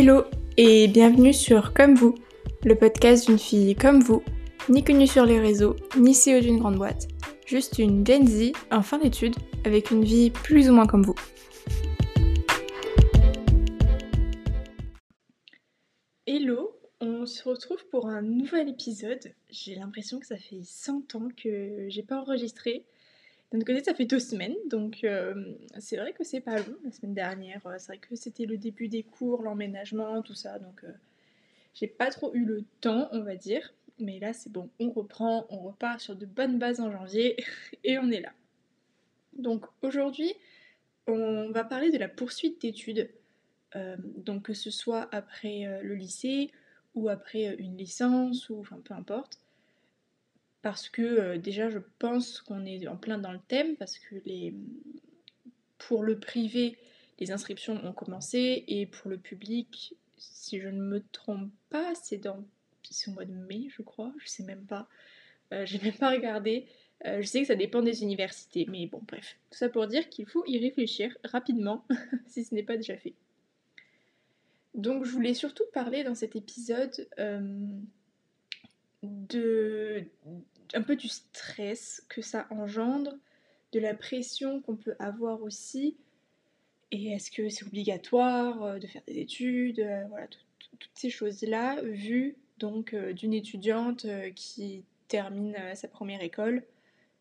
Hello et bienvenue sur Comme vous, le podcast d'une fille comme vous, ni connue sur les réseaux, ni CEO d'une grande boîte, juste une Gen Z en fin d'études avec une vie plus ou moins comme vous. Hello, on se retrouve pour un nouvel épisode. J'ai l'impression que ça fait 100 ans que j'ai pas enregistré. D'un côté, ça fait deux semaines, donc euh, c'est vrai que c'est pas long. La semaine dernière, euh, c'est vrai que c'était le début des cours, l'emménagement, tout ça, donc euh, j'ai pas trop eu le temps, on va dire. Mais là, c'est bon, on reprend, on repart sur de bonnes bases en janvier et on est là. Donc aujourd'hui, on va parler de la poursuite d'études. donc que ce soit après le lycée ou après une licence ou enfin peu importe parce que euh, déjà je pense qu'on est en plein dans le thème parce que les pour le privé les inscriptions ont commencé et pour le public si je ne me trompe pas c'est dans au mois de mai je crois je sais même pas. Euh, j'ai même pas regardé. Euh, je sais que ça dépend des universités mais bon bref. Tout ça pour dire qu'il faut y réfléchir rapidement si ce n'est pas déjà fait. Donc je voulais surtout parler dans cet épisode de un peu du stress que ça engendre, de la pression qu'on peut avoir aussi. Et est-ce que c'est obligatoire euh, de faire des études euh, Voilà, toutes ces choses-là, vues donc euh, d'une étudiante qui termine sa première école.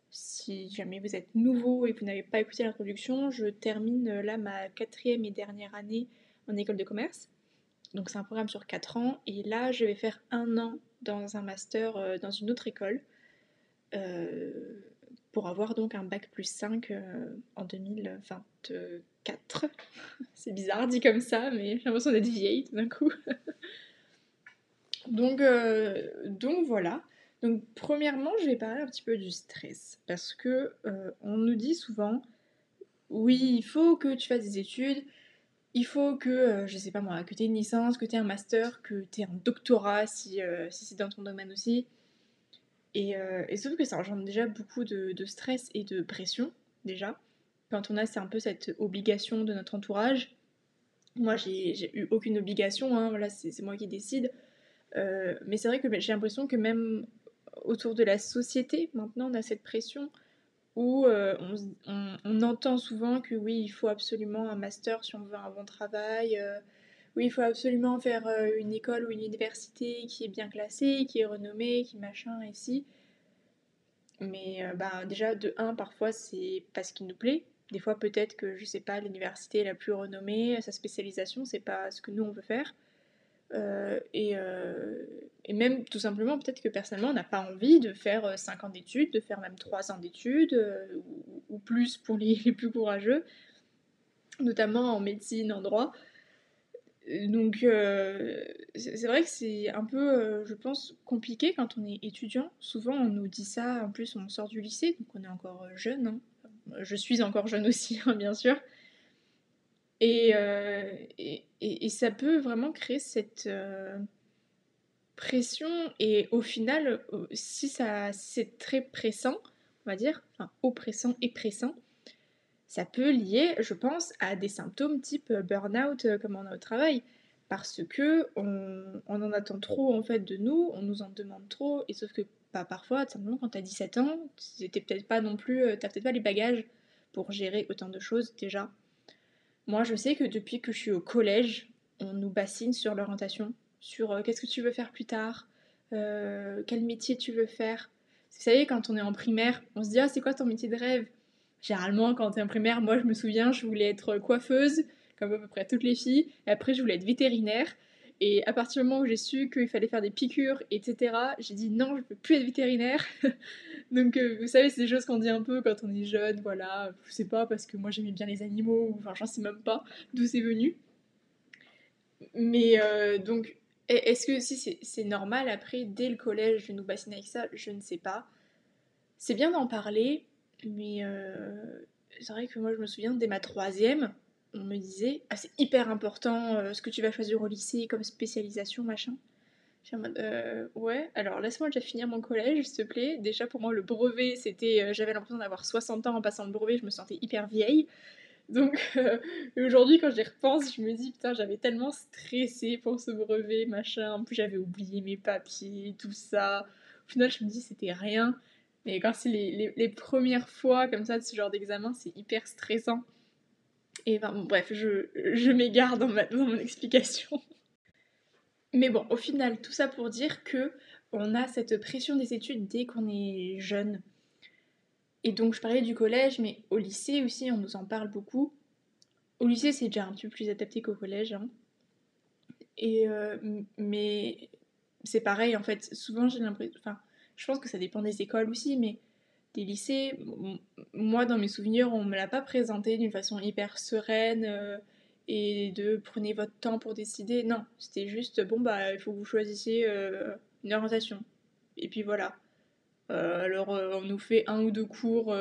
Si jamais vous êtes nouveau et que vous n'avez pas écouté l'introduction, je termine là ma quatrième et dernière année en école de commerce. Donc c'est un programme sur 4 ans et là je vais faire un an dans un master dans une autre école euh, pour avoir donc un bac plus 5 euh, en 2024. C'est bizarre dit comme ça, mais j'ai l'impression d'être vieille tout d'un coup. donc, euh, donc voilà. Donc premièrement, je vais parler un petit peu du stress parce que on nous dit souvent oui, il faut que tu fasses des études, il faut que, je sais pas moi, que tu aies une licence, que tu aies un master, que tu aies un doctorat si, si c'est dans ton domaine aussi. Euh, et, sauf que ça engendre déjà beaucoup de, stress et de pression, déjà. Quand on a, c'est un peu cette obligation de notre entourage. Moi, j'ai eu aucune obligation, hein, voilà, c'est moi qui décide. Euh, mais c'est vrai que j'ai l'impression que même autour de la société, maintenant, on a cette pression où euh, on, entend souvent que oui, il faut absolument un master si on veut un bon travail. oui, il faut absolument faire une école ou une université qui est bien classée, qui est renommée, qui machin, et si. Mais euh, bah, déjà, de 1, parfois, c'est pas ce qui nous plaît. Des fois, peut-être que, je sais pas, l'université la plus renommée, sa spécialisation, c'est pas ce que nous, on veut faire. Euh, et, euh, et, même, tout simplement, peut-être que personnellement, on n'a pas envie de faire 5 ans d'études, de faire même 3 ans d'études, ou, plus pour les, plus courageux, notamment en médecine, en droit. Donc euh, c'est vrai que c'est un peu, euh, je pense, compliqué quand on est étudiant. Souvent on nous dit ça, en plus on sort du lycée, donc on est encore jeune. Hein. Je suis encore jeune aussi, hein, bien sûr. Euh, et, et, ça peut vraiment créer cette pression. Et au final, si, ça, c'est très pressant, on va dire, enfin oppressant et pressant, ça peut lier, je pense, à des symptômes type euh, burn-out euh, comme on a au travail. Parce que on, en attend trop en fait de nous, on nous en demande trop, et sauf que pas bah, parfois, simplement quand t'as 17 ans, c'était peut-être pas non plus, euh, t'as peut-être pas les bagages pour gérer autant de choses déjà. Moi je sais que depuis que je suis au collège, on nous bassine sur l'orientation, sur qu'est-ce que tu veux faire plus tard, quel métier tu veux faire. Vous savez, quand on est en primaire, on se dit ah c'est quoi ton métier de rêve? Généralement, quand t'es en primaire, moi je me souviens, je voulais être coiffeuse, comme à peu près toutes les filles. Et après, je voulais être vétérinaire. Et à partir du moment où j'ai su qu'il fallait faire des piqûres, etc., j'ai dit non, je ne peux plus être vétérinaire. Donc, euh, vous savez, c'est des choses qu'on dit un peu quand on est jeune, voilà. Je sais pas, parce que moi j'aimais bien les animaux, enfin, j'en sais même pas d'où c'est venu. Mais euh, donc, est-ce que si c'est normal après, dès le collège, de nous bassiner avec ça? Je ne sais pas. C'est bien d'en parler, mais euh, c'est vrai que moi, je me souviens, dès ma troisième, on me disait Ah, c'est hyper important euh, ce que tu vas choisir au lycée comme spécialisation, machin. J'ai en mode euh, Ouais, alors laisse-moi déjà finir mon collège, s'il te plaît. Déjà, pour moi, le brevet, c'était. J'avais l'impression d'avoir 60 ans en passant le brevet, je me sentais hyper vieille. Donc euh, aujourd'hui, quand j'y repense, je me dis putain, j'avais tellement stressé pour ce brevet, machin. En plus, j'avais oublié mes papiers, tout ça. Au final, je me dis c'était rien. Mais quand c'est les, premières fois comme ça de ce genre d'examen, c'est hyper stressant. Et ben, bref, je, m'égare dans, dans mon explication. Mais bon, au final, tout ça pour dire que on a cette pression des études dès qu'on est jeune. Et donc je parlais du collège, mais au lycée aussi, on nous en parle beaucoup. Au lycée, c'est déjà un peu plus adapté qu'au collège. Hein. Et euh, mais c'est pareil, en fait, souvent j'ai l'impression... Enfin, je pense que ça dépend des écoles aussi, mais des lycées, moi dans mes souvenirs, on me l'a pas présenté d'une façon hyper sereine euh, et de prenez votre temps pour décider. Non, c'était juste, bon bah, il faut que vous choisissiez euh, une orientation. Et puis voilà. Euh, alors, on nous fait un ou deux cours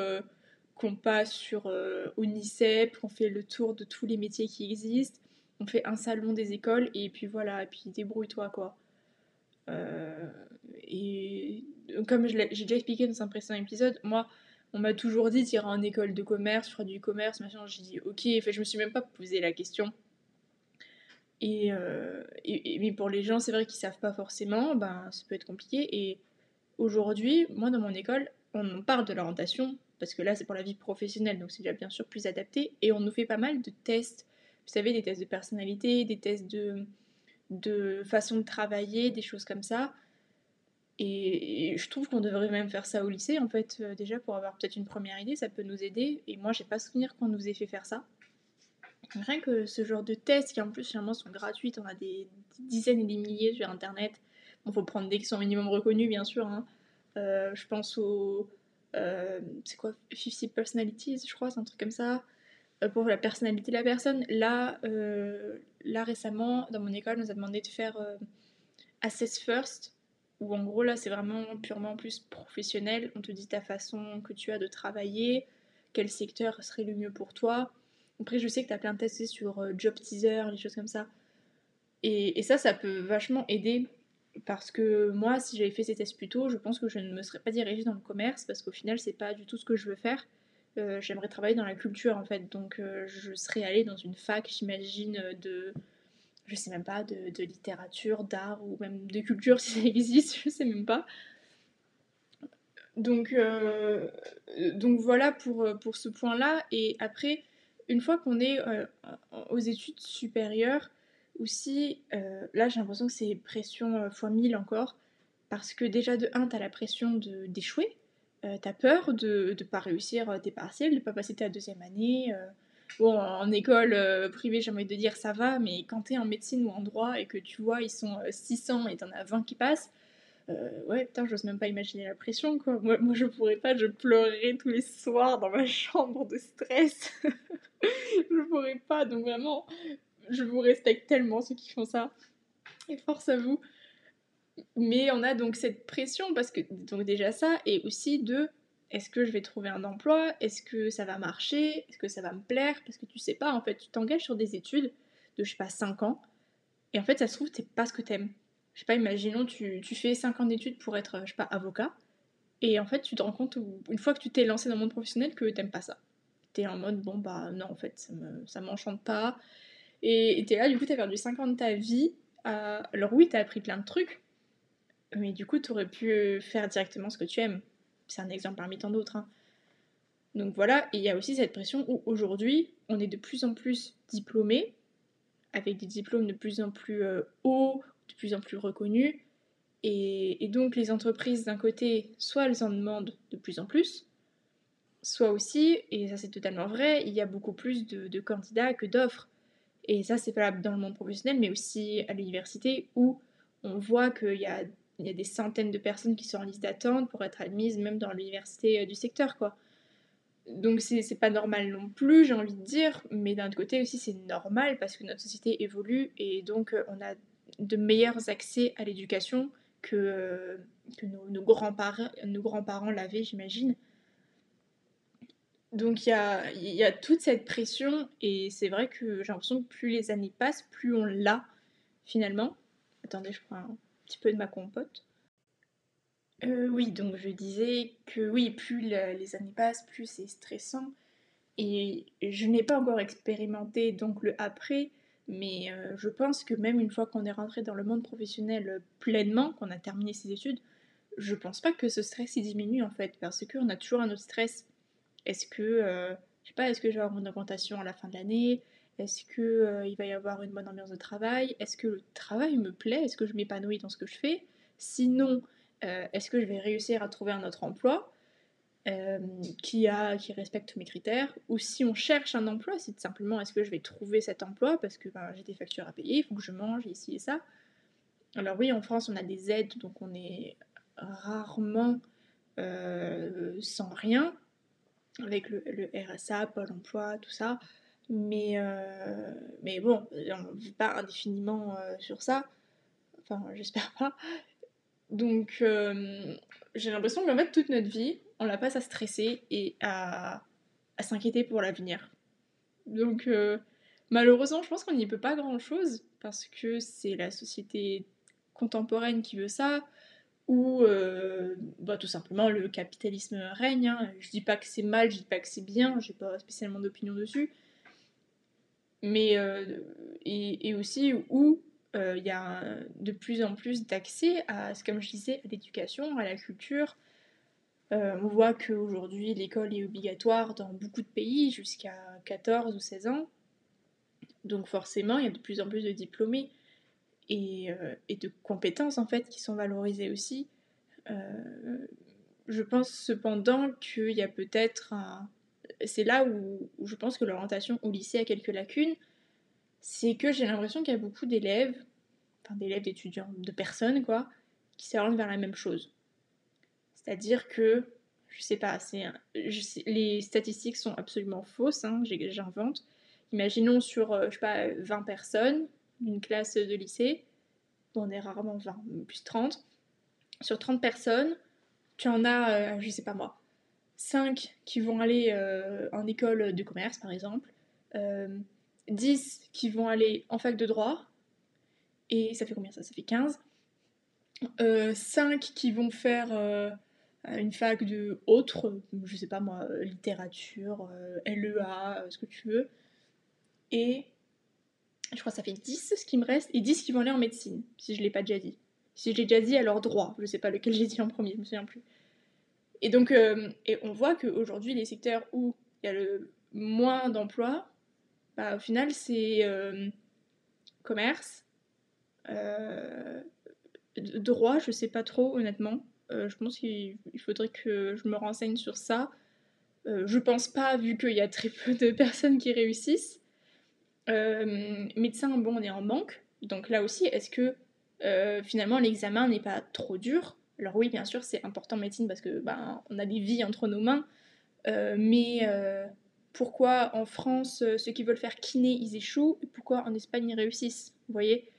qu'on passe sur ONICEP, qu'on fait le tour de tous les métiers qui existent, on fait un salon des écoles, et puis voilà, puis débrouille-toi, quoi. et comme j'ai déjà expliqué dans un précédent épisode, moi, on m'a toujours dit t'iras en école de commerce, tu feras du commerce, machin. J'ai dit ok, fait, je me suis même pas posé la question. Et, et, mais pour les gens, c'est vrai qu'ils savent pas forcément, ben ça peut être compliqué. Et Aujourd'hui, moi dans mon école, on parle de l'orientation, parce que là c'est pour la vie professionnelle, donc c'est déjà bien sûr plus adapté, et on nous fait pas mal de tests. Vous savez, des tests de personnalité, des tests de façon de travailler, des choses comme ça. Et, je trouve qu'on devrait même faire ça au lycée, en fait, euh, déjà pour avoir peut-être une première idée, ça peut nous aider. Et moi, j'ai pas souvenir qu'on nous ait fait faire ça. Rien que ce genre de tests qui en plus finalement sont gratuits, on a des dizaines et des milliers sur internet, il faut prendre des qui sont minimum reconnus, bien sûr. Hein. Euh, je pense au. Euh, c'est quoi 50 personalities, je crois, c'est un truc comme ça. Pour la personnalité de la personne. Là, là, récemment, dans mon école, on nous a demandé de faire Assess First. Où en gros, là, c'est vraiment purement plus professionnel. On te dit ta façon que tu as de travailler, quel secteur serait le mieux pour toi. Après, je sais que tu as plein de tests sur Job Teaser, les choses comme ça. Et, et, ça, ça peut vachement aider parce que moi, si j'avais fait ces tests plus tôt, je pense que je ne me serais pas dirigée dans le commerce parce qu'au final, c'est pas du tout ce que je veux faire. Euh, j'aimerais travailler dans la culture en fait, donc euh, je serais allée dans une fac, j'imagine, de. Je sais même pas, de, littérature, d'art ou même de culture si ça existe, je sais même pas. Donc, euh, donc voilà pour, pour ce point-là. Et après, une fois qu'on est aux études supérieures, aussi, euh, là j'ai l'impression que c'est pression euh, fois 1000 encore, parce que déjà de 1, t'as la pression d'échouer, euh, t'as peur de ne pas réussir tes partiels, de ne pas passer ta deuxième année. Bon, en école privée, j'ai envie de dire ça va, mais quand t'es en médecine ou en droit et que tu vois, ils sont 600 et t'en as 20 qui passent, ouais, putain, j'ose même pas imaginer la pression, quoi. Moi, moi, je pourrais pas, je pleurerais tous les soirs dans ma chambre de stress. je pourrais pas, donc vraiment, je vous respecte tellement ceux qui font ça. Et force à vous. Mais on a donc cette pression parce que donc déjà ça et aussi de est-ce que je vais trouver un emploi? Est-ce que ça va marcher? Est-ce que ça va me plaire? Parce que tu sais pas en fait, tu t'engages sur des études de je sais pas 5 ans et en fait ça se trouve c'est pas ce que t'aimes. Je sais pas, imaginons tu, tu fais 5 ans d'études pour être je sais pas avocat et en fait tu te rends compte une fois que tu t'es lancé dans le monde professionnel que t'aimes pas ça. T'es en mode bon bah non en fait ça, me, ça m'enchante pas, et t'es là, du coup, t'as perdu 5 ans de ta vie. Alors oui, t'as appris plein de trucs, mais du coup, t'aurais pu faire directement ce que tu aimes. C'est un exemple parmi tant d'autres. Hein. Donc voilà, il y a aussi cette pression où aujourd'hui, on est de plus en plus diplômés, avec des diplômes de plus en plus euh, hauts, de plus en plus reconnus. Et, donc les entreprises, d'un côté, soit elles en demandent de plus en plus, soit aussi, et ça c'est totalement vrai, il y a beaucoup plus de candidats que d'offres. Et ça, c'est valable dans le monde professionnel, mais aussi à l'université où on voit qu'il y a, il y a des centaines de personnes qui sont en liste d'attente pour être admises, même dans l'université euh, du secteur, quoi. Donc c'est pas normal non plus, j'ai envie de dire, mais d'un autre côté aussi c'est normal parce que notre société évolue et donc euh, on a de meilleurs accès à l'éducation que, euh, que nos, nos grands-parents grands l'avaient, j'imagine. Donc il y a, y a, toute cette pression et c'est vrai que j'ai l'impression que plus les années passent, plus on l'a finalement. Attendez, je prends un petit peu de ma compote. Euh, oui, donc je disais que oui, plus les années passent, plus c'est stressant. Et je n'ai pas encore expérimenté donc le après, mais euh, je pense que même une fois qu'on est rentré dans le monde professionnel pleinement, qu'on a terminé ses études, je pense pas que ce stress il diminue en fait, parce qu'on a toujours un autre stress. Est-ce que, euh, je sais pas, est-ce que je vais avoir une augmentation à la fin de l'année? Est-ce que euh, il va y avoir une bonne ambiance de travail? Est-ce que le travail me plaît? Est-ce que je m'épanouis dans ce que je fais? Sinon, est-ce que je vais réussir à trouver un autre emploi euh, qui, respecte mes critères, ou si on cherche un emploi, c'est simplement est-ce que je vais trouver cet emploi parce que ben, j'ai des factures à payer, il faut que je mange ici et ça? Alors oui, en France, on a des aides, donc on est rarement euh, sans rien, avec le, RSA, Pôle emploi, tout ça. Mais, euh, mais bon, on ne vit pas indéfiniment sur ça. Enfin, j'espère pas. Donc, j'ai l'impression qu'en fait, toute notre vie, on la passe à stresser et à, s'inquiéter pour l'avenir. Donc euh, malheureusement, je pense qu'on n'y peut pas grand-chose parce que c'est la société contemporaine qui veut ça ou euh, bah, tout simplement le capitalisme règne. Hein. Je dis pas que c'est mal, je dis pas que c'est bien, j'ai pas spécialement d'opinion dessus. Mais euh, et, aussi où il y a de plus en plus d'accès à, comme je disais, à l'éducation, à la culture, euh, on voit qu'aujourd'hui l'école est obligatoire dans beaucoup de pays jusqu'à 14 ou 16 ans. Donc forcément, il y a de plus en plus de diplômés et, euh, de compétences en fait qui sont valorisées aussi. Euh, je pense cependant qu'il y a peut-être un... C'est là où, je pense que l'orientation au lycée a quelques lacunes. C'est que j'ai l'impression qu'il y a beaucoup d'élèves, enfin d'élèves, d'étudiants, de personnes quoi, qui s'orientent vers la même chose. C'est-à-dire que, je sais pas, les statistiques sont absolument fausses, hein, j'invente. Imaginons sur, euh, je sais pas, 20 personnes d'une classe de lycée, on est rarement 20, plus 30. Sur 30 personnes, tu en as, euh, je sais pas moi, 5 qui vont aller euh, en école de commerce par exemple, 10 qui vont aller en fac de droit, et ça fait combien ça? Ça fait 15. 5 qui vont faire une fac de autre, je sais pas moi, littérature, euh, LEA, euh, ce que tu veux. Et je crois que ça fait 10 ce qui me reste, et 10 qui vont aller en médecine, si je l'ai pas déjà dit. Si je l'ai déjà dit, alors droit, je sais pas lequel j'ai dit en premier, je me souviens plus. Et donc, euh, et on voit qu'aujourd'hui, les secteurs où il y a le moins d'emplois, bah, au final, c'est commerce, droit, je sais pas trop honnêtement. Euh, je pense qu'il faudrait que je me renseigne sur ça. Euh, je pense pas, vu qu'il y a très peu de personnes qui réussissent. Euh, médecin, bon, on est en manque. Donc là aussi, est-ce que finalement l'examen n'est pas trop dur? Alors oui, bien sûr, c'est important médecine parce que ben, on a des vies entre nos mains. mais pourquoi en France, ceux qui veulent faire kiné, ils échouent et pourquoi en Espagne, ils réussissent Vous voyez?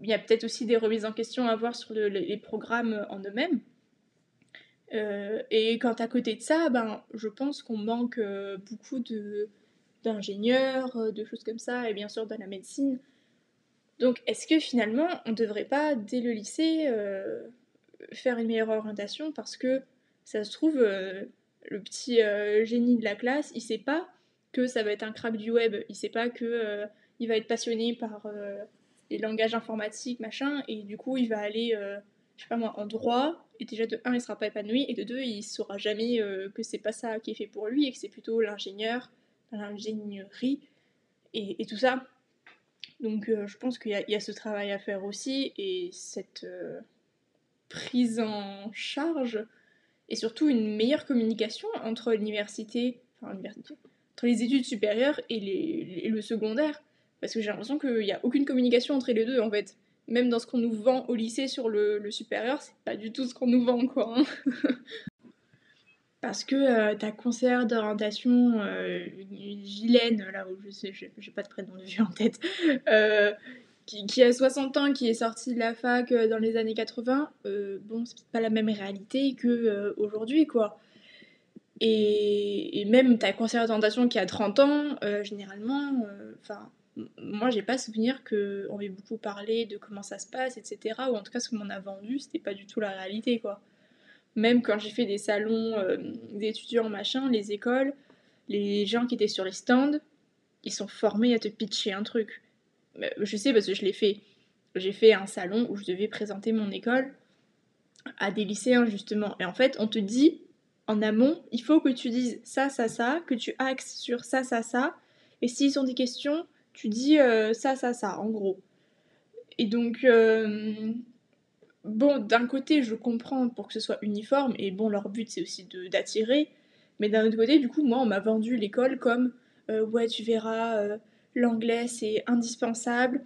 Il y a peut-être aussi des remises en question à voir sur les programmes en eux-mêmes. Euh, et quand à côté de ça, ben, je pense qu'on manque euh, beaucoup de, d'ingénieurs, euh, de choses comme ça, et bien sûr dans la médecine. Donc est-ce que finalement on ne devrait pas, dès le lycée, faire une meilleure orientation parce que ça se trouve, le petit génie de la classe, il sait pas que ça va être un crabe du web, il sait pas que il va être passionné par les langages informatiques, machin, et du coup, il va aller, euh, je sais pas moi, en droit, et déjà de 1, il sera pas épanoui, et de 2, il saura jamais euh, que c'est pas ça qui est fait pour lui, et que c'est plutôt l'ingénieur, l'ingénierie, et, tout ça. Donc, euh, je pense qu'il y, a ce travail à faire aussi, et cette prise en charge, et surtout une meilleure communication entre l'université, enfin, l'université, entre les études supérieures et, les, le secondaire parce que j'ai l'impression qu'il n'y a aucune communication entre les deux en fait. Même dans ce qu'on nous vend au lycée sur le, supérieur, c'est pas du tout ce qu'on nous vend quoi. Hein. Parce que euh, ta conseillère d'orientation, euh, là où je sais, j'ai pas de prénom de vieux en tête, euh, qui, a 60 ans, qui est sortie de la fac dans les années 80, bon, c'est pas la même réalité que aujourd'hui quoi. Et, même ta conseillère d'orientation qui a 30 ans, généralement, enfin moi j'ai pas souvenir qu'on ait beaucoup parlé de comment ça se passe, etc. Ou en tout cas ce qu'on a vendu, c'était pas du tout la réalité quoi. Même quand j'ai fait des salons euh, d'étudiants machin, les écoles, les gens qui étaient sur les stands, ils sont formés à te pitcher un truc. Je sais parce que je l'ai fait. J'ai fait un salon où je devais présenter mon école à des lycéens justement. Et en fait, on te dit en amont, il faut que tu dises ça, ça, ça, que tu axes sur ça, ça, ça. Et s'ils ont des questions, tu dis euh, ça, ça, ça, en gros. Et donc, euh, bon, d'un côté, je comprends pour que ce soit uniforme, et bon, leur but c'est aussi d'attirer, mais d'un autre côté, du coup, moi, on m'a vendu l'école comme euh, ouais, tu verras, l'anglais c'est indispensable.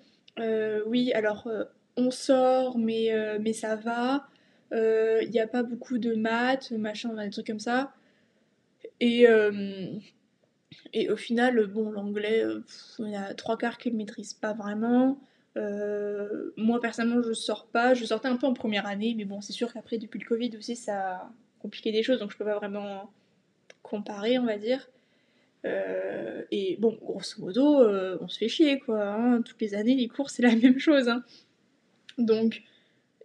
oui, alors on sort, mais, mais ça va. Il n'y a pas beaucoup de maths, machin, des trucs comme ça. Et, et au final, bon, l'anglais, il y a trois quarts qui ne maîtrisent pas vraiment. Euh, moi personnellement je sors pas, je sortais un peu en première année, mais bon c'est sûr qu'après depuis le Covid aussi ça a compliqué des choses, donc je peux pas vraiment comparer on va dire. Euh, et bon grosso modo euh, on se fait chier quoi, hein. toutes les années les cours c'est la même chose. Hein. Donc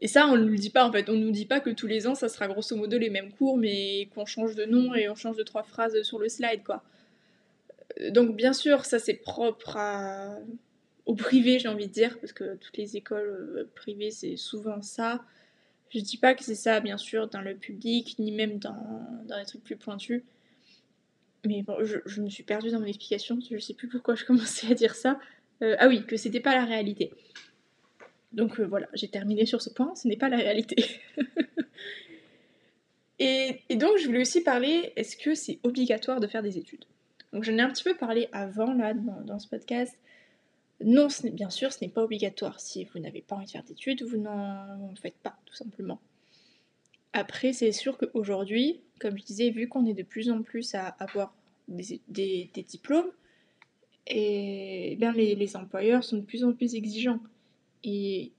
et ça on nous le dit pas en fait, on nous dit pas que tous les ans ça sera grosso modo les mêmes cours mais qu'on change de nom et on change de trois phrases sur le slide quoi. Donc bien sûr ça c'est propre à au privé, j'ai envie de dire, parce que toutes les écoles euh, privées, c'est souvent ça. Je dis pas que c'est ça, bien sûr, dans le public, ni même dans, dans les trucs plus pointus. Mais bon, je, me suis perdue dans mon explication, je sais plus pourquoi je commençais à dire ça. Euh, ah oui, que c'était pas la réalité. Donc euh, voilà, j'ai terminé sur ce point, ce n'est pas la réalité. et, donc je voulais aussi parler, est-ce que c'est obligatoire de faire des études? Donc j'en ai un petit peu parlé avant là dans ce podcast, non, bien sûr, ce n'est pas obligatoire. Si vous n'avez pas envie de faire d'études, vous n'en faites pas, tout simplement. Après, c'est sûr qu'aujourd'hui, comme je disais, vu qu'on est de plus en plus à avoir des, diplômes, et bien les, employeurs sont de plus en plus exigeants. Et,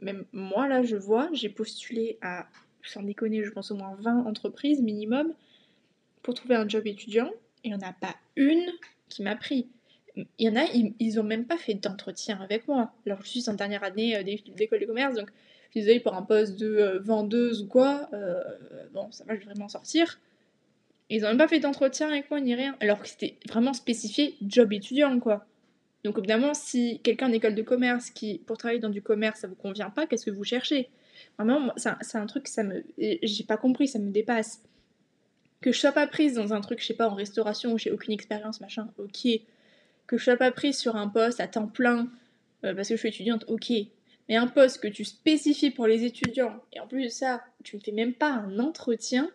même moi, là, je vois, j'ai postulé à, sans déconner, je pense au moins 20 entreprises minimum pour trouver un job étudiant, et il n'y en a pas une qui m'a pris il y en a, ils, n'ont même pas fait d'entretien avec moi. Alors, je suis en dernière année euh, d'école de commerce, donc je suis désolée pour un poste de euh, vendeuse ou quoi. Euh, bon, ça va, je vais vraiment sortir. Ils n'ont même pas fait d'entretien avec moi ni rien. Alors que c'était vraiment spécifié job étudiant, quoi. Donc, évidemment, si quelqu'un d'école de commerce qui, pour travailler dans du commerce, ça vous convient pas, qu'est-ce que vous cherchez? Vraiment, c'est un, truc, ça me. J'ai pas compris, ça me dépasse. Que je sois pas prise dans un truc, je sais pas, en restauration où j'ai aucune expérience, machin, ok que je sois pas prise sur un poste à temps plein euh, parce que je suis étudiante, ok. Mais un poste que tu spécifies pour les étudiants, et en plus de ça, tu ne fais même pas un entretien,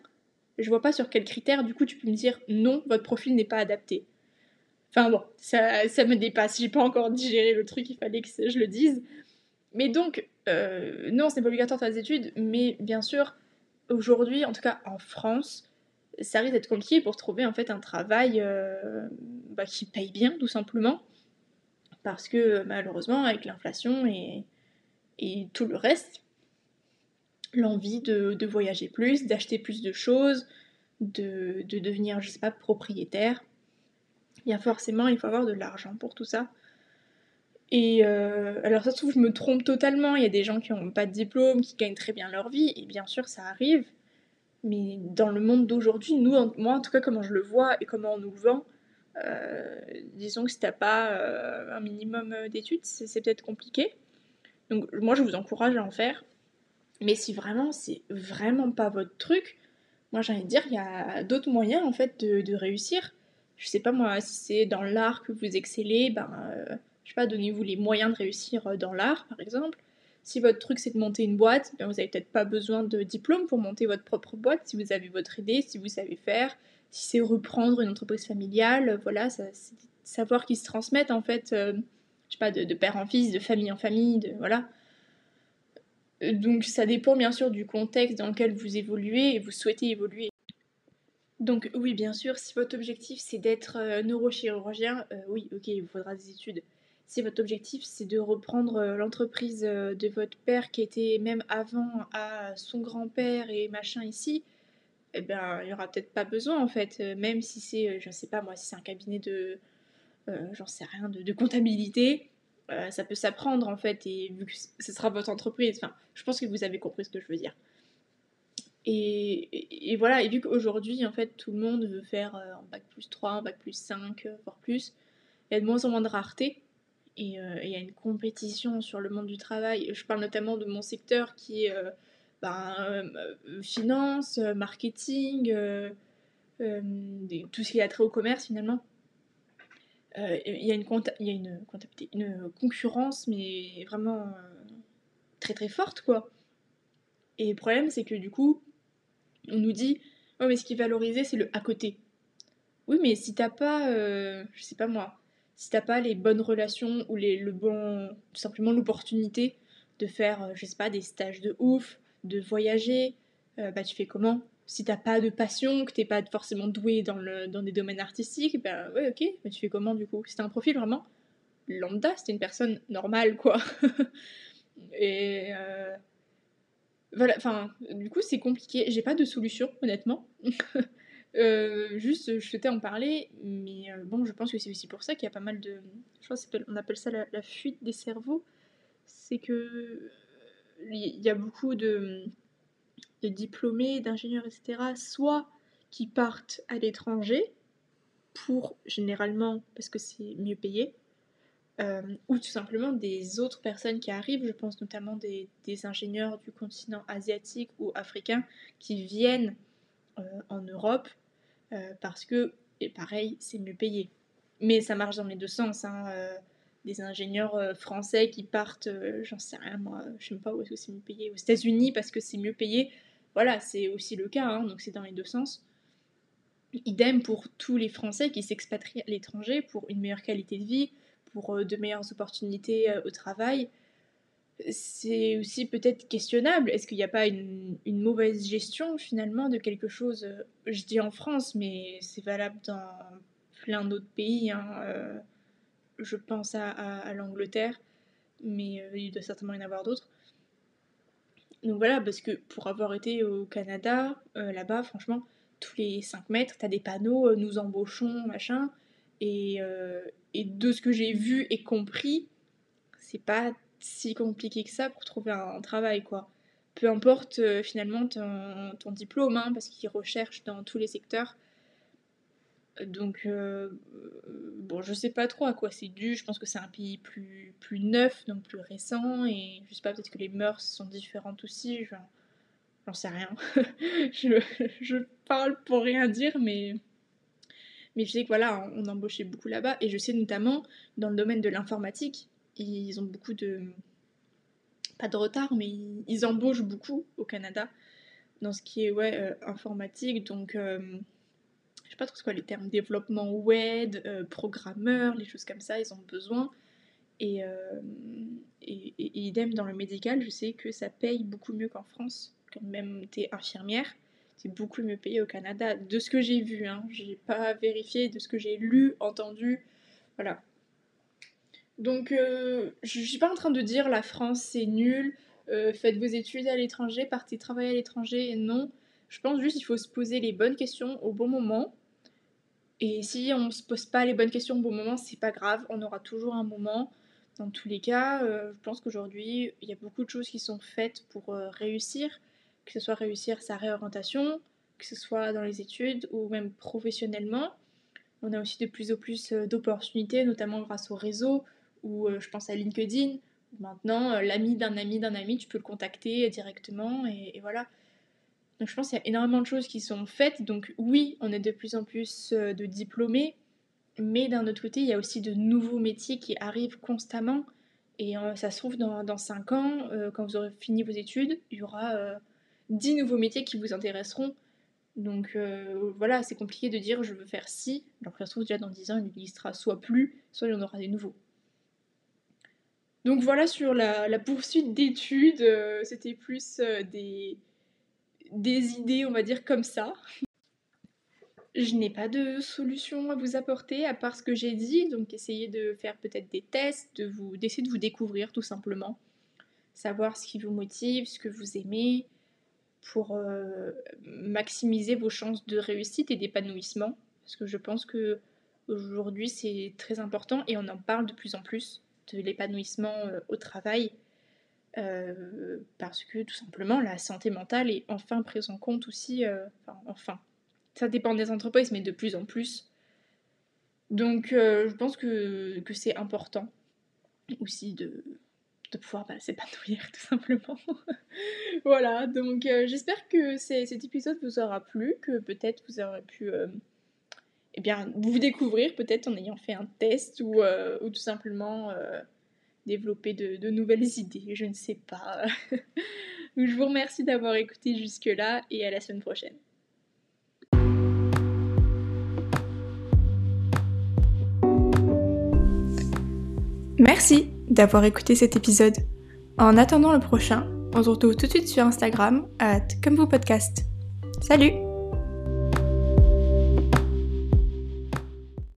je vois pas sur quels critères, du coup, tu peux me dire non, votre profil n'est pas adapté. Enfin bon, ça, ça me dépasse, j'ai pas encore digéré le truc, il fallait que je le dise. Mais donc, euh, non, ce n'est pas obligatoire de faire des études, mais bien sûr, aujourd'hui, en tout cas en France, ça risque d'être compliqué pour trouver en fait un travail euh, bah, qui paye bien tout simplement parce que malheureusement avec l'inflation et, et, tout le reste l'envie de, voyager plus d'acheter plus de choses de, devenir je sais pas propriétaire il y a forcément il faut avoir de l'argent pour tout ça et euh, alors ça se trouve je me trompe totalement il y a des gens qui n'ont pas de diplôme qui gagnent très bien leur vie et bien sûr ça arrive mais dans le monde d'aujourd'hui, nous, moi en tout cas, comment je le vois et comment on nous le vend, euh, disons que si t'as pas euh, un minimum d'études, c'est peut-être compliqué. Donc moi, je vous encourage à en faire. Mais si vraiment c'est vraiment pas votre truc, moi j'ai envie de dire, il y a d'autres moyens en fait de, réussir. Je sais pas moi, si c'est dans l'art que vous excellez, ben, je sais pas, donnez-vous les moyens de réussir dans l'art par exemple. Si votre truc c'est de monter une boîte, ben, vous n'avez peut-être pas besoin de diplôme pour monter votre propre boîte si vous avez votre idée, si vous savez faire. Si c'est reprendre une entreprise familiale, voilà, ça, c'est savoir qui se transmettent en fait, euh, je sais pas, de, père en fils, de famille en famille, de voilà. Euh, donc ça dépend bien sûr du contexte dans lequel vous évoluez et vous souhaitez évoluer. Donc oui, bien sûr, si votre objectif c'est d'être euh, neurochirurgien, oui, ok, il vous faudra des études si votre objectif c'est de reprendre euh, l'entreprise euh, de votre père qui était même avant à son grand-père et machin ici, eh ben il n'y aura peut-être pas besoin en fait, euh, même si c'est, je ne sais pas moi, si c'est un cabinet de, j'en sais rien, de, comptabilité, ça peut s'apprendre en fait et vu que ce sera votre entreprise, enfin je pense que vous avez compris ce que je veux dire. Et, voilà, et vu qu'aujourd'hui, en fait, tout le monde veut faire un bac plus 3, un bac plus 5, voire plus, il y a de moins en moins de rareté. Et il y a une compétition sur le monde du travail. Je parle notamment de mon secteur qui est ben, finance, marketing, tout ce qui a trait au commerce finalement. Il y a, une, y a une, concurrence, mais vraiment très très forte quoi. Et le problème, c'est que du coup, on nous dit Oh, mais ce qui est valorisé, c'est le à côté. Oui, mais si t'as pas, je sais pas moi, si t'as pas les bonnes relations ou les, le bon, simplement l'opportunité de faire, euh, je sais pas, des stages de ouf, de voyager, euh, bah tu fais comment? Si t'as pas de passion, que t'es pas forcément doué dans, le, des domaines artistiques, bah ouais, ok, mais tu fais comment du coup? T'as un profil vraiment lambda, c'était une personne normale quoi. Et euh, voilà, enfin, du coup c'est compliqué. J'ai pas de solution honnêtement. Euh, juste, je souhaitais en parler, mais euh, bon, je pense que c'est aussi pour ça qu'il y a pas mal de. Je crois qu'on appelle ça la, fuite des cerveaux. C'est que. Il y a beaucoup de, de diplômés, d'ingénieurs, etc., soit qui partent à l'étranger, pour généralement parce que c'est mieux payé, euh, ou tout simplement des autres personnes qui arrivent, je pense notamment des, des ingénieurs du continent asiatique ou africain qui viennent en Europe euh, parce que, et pareil, c'est mieux payé. Mais ça marche dans les deux sens. Hein, euh, des ingénieurs euh, français qui partent, j'en sais rien moi, je sais pas où est-ce que c'est mieux payé, aux États-Unis parce que c'est mieux payé. Voilà, c'est aussi le cas, hein, donc c'est dans les deux sens. Idem pour tous les Français qui s'expatrient à l'étranger pour une meilleure qualité de vie, pour de meilleures opportunités au travail c'est aussi peut-être questionnable. Est-ce qu'il n'y a pas une, mauvaise gestion finalement de quelque chose euh, Je dis en France, mais c'est valable dans plein d'autres pays. Hein, euh, je pense à, l'Angleterre, mais euh, il doit certainement y en avoir d'autres. Donc voilà, parce que pour avoir été au Canada, là-bas, franchement, tous les 5 mètres, t'as des panneaux, nous embauchons, machin. Et, et de ce que j'ai vu et compris, c'est pas si compliqué que ça pour trouver un, travail, quoi. Peu importe euh, finalement ton, diplôme, hein, parce qu'ils recherchent dans tous les secteurs. Donc, euh, bon, je sais pas trop à quoi c'est dû. Je pense que c'est un pays plus, plus neuf, donc plus récent. Et je sais pas, peut-être que les mœurs sont différentes aussi. J'en sais rien. je, je, parle pour rien dire, mais, mais je sais que voilà, on embauchait beaucoup là-bas. Et je sais notamment dans le domaine de l'informatique, ils ont beaucoup de. Pas de retard, mais ils, embauchent beaucoup au Canada dans ce qui est ouais, euh, informatique. Donc, euh, sais pas trop ce quoi les termes développement web, euh, programmeur, les choses comme ça, ils ont besoin. Et, et, idem dans le médical, je sais que ça paye beaucoup mieux qu'en France. Quand même, t'es infirmière, c'est beaucoup mieux payé au Canada. De ce que j'ai vu, hein, j'ai pas vérifié, de ce que j'ai lu, entendu. Voilà, donc, euh, je suis pas en train de dire la France c'est nul, euh, faites vos études à l'étranger, partez travailler à l'étranger. Non, je pense juste qu'il faut se poser les bonnes questions au bon moment. Et si on se pose pas les bonnes questions au bon moment, c'est pas grave, on aura toujours un moment. Dans tous les cas, euh, je pense qu'aujourd'hui, il y a beaucoup de choses qui sont faites pour réussir, que ce soit réussir sa réorientation, que ce soit dans les études ou même professionnellement. On a aussi de plus en plus d'opportunités, notamment grâce au réseau, ou euh, je pense à LinkedIn. Maintenant, euh, l'ami d'un ami d'un ami, tu peux le contacter directement et, voilà. Donc je pense qu'il y a énormément de choses qui sont faites. Donc oui, on est de plus en plus euh, de diplômés, mais d'un autre côté, il y a aussi de nouveaux métiers qui arrivent constamment. Et ça se trouve, dans, dans 5 ans, quand vous aurez fini vos études, il y aura 10 nouveaux métiers qui vous intéresseront. Donc voilà, c'est compliqué de dire je veux faire ci. Alors ça se trouve, déjà dans 10 ans, il n'existera soit plus, soit il y en aura des nouveaux. Donc voilà sur la, poursuite d'études, euh, c'était plus euh, des, des idées, on va dire comme ça. Je n'ai pas de solution à vous apporter à part ce que j'ai dit, donc essayez de faire peut-être des tests, de vous, d'essayer de vous découvrir tout simplement, savoir ce qui vous motive, ce que vous aimez, pour euh, maximiser vos chances de réussite et d'épanouissement, parce que je pense que aujourd'hui c'est très important et on en parle de plus en plus de l'épanouissement euh, au travail. Parce que tout simplement la santé mentale est enfin prise en compte aussi, enfin, enfin, ça dépend des entreprises, mais de plus en plus. Donc je pense que, que c'est important aussi de, de pouvoir bah, s'épanouir tout simplement. voilà, donc j'espère que cet épisode vous aura plu, que peut-être vous aurez pu eh bien, vous découvrir peut-être en ayant fait un test ou tout simplement développer de, nouvelles idées, je ne sais pas. je vous remercie d'avoir écouté jusque-là et à la semaine prochaine. Merci d'avoir écouté cet épisode. En attendant le prochain, on se retrouve tout de suite sur Instagram, at comme Salut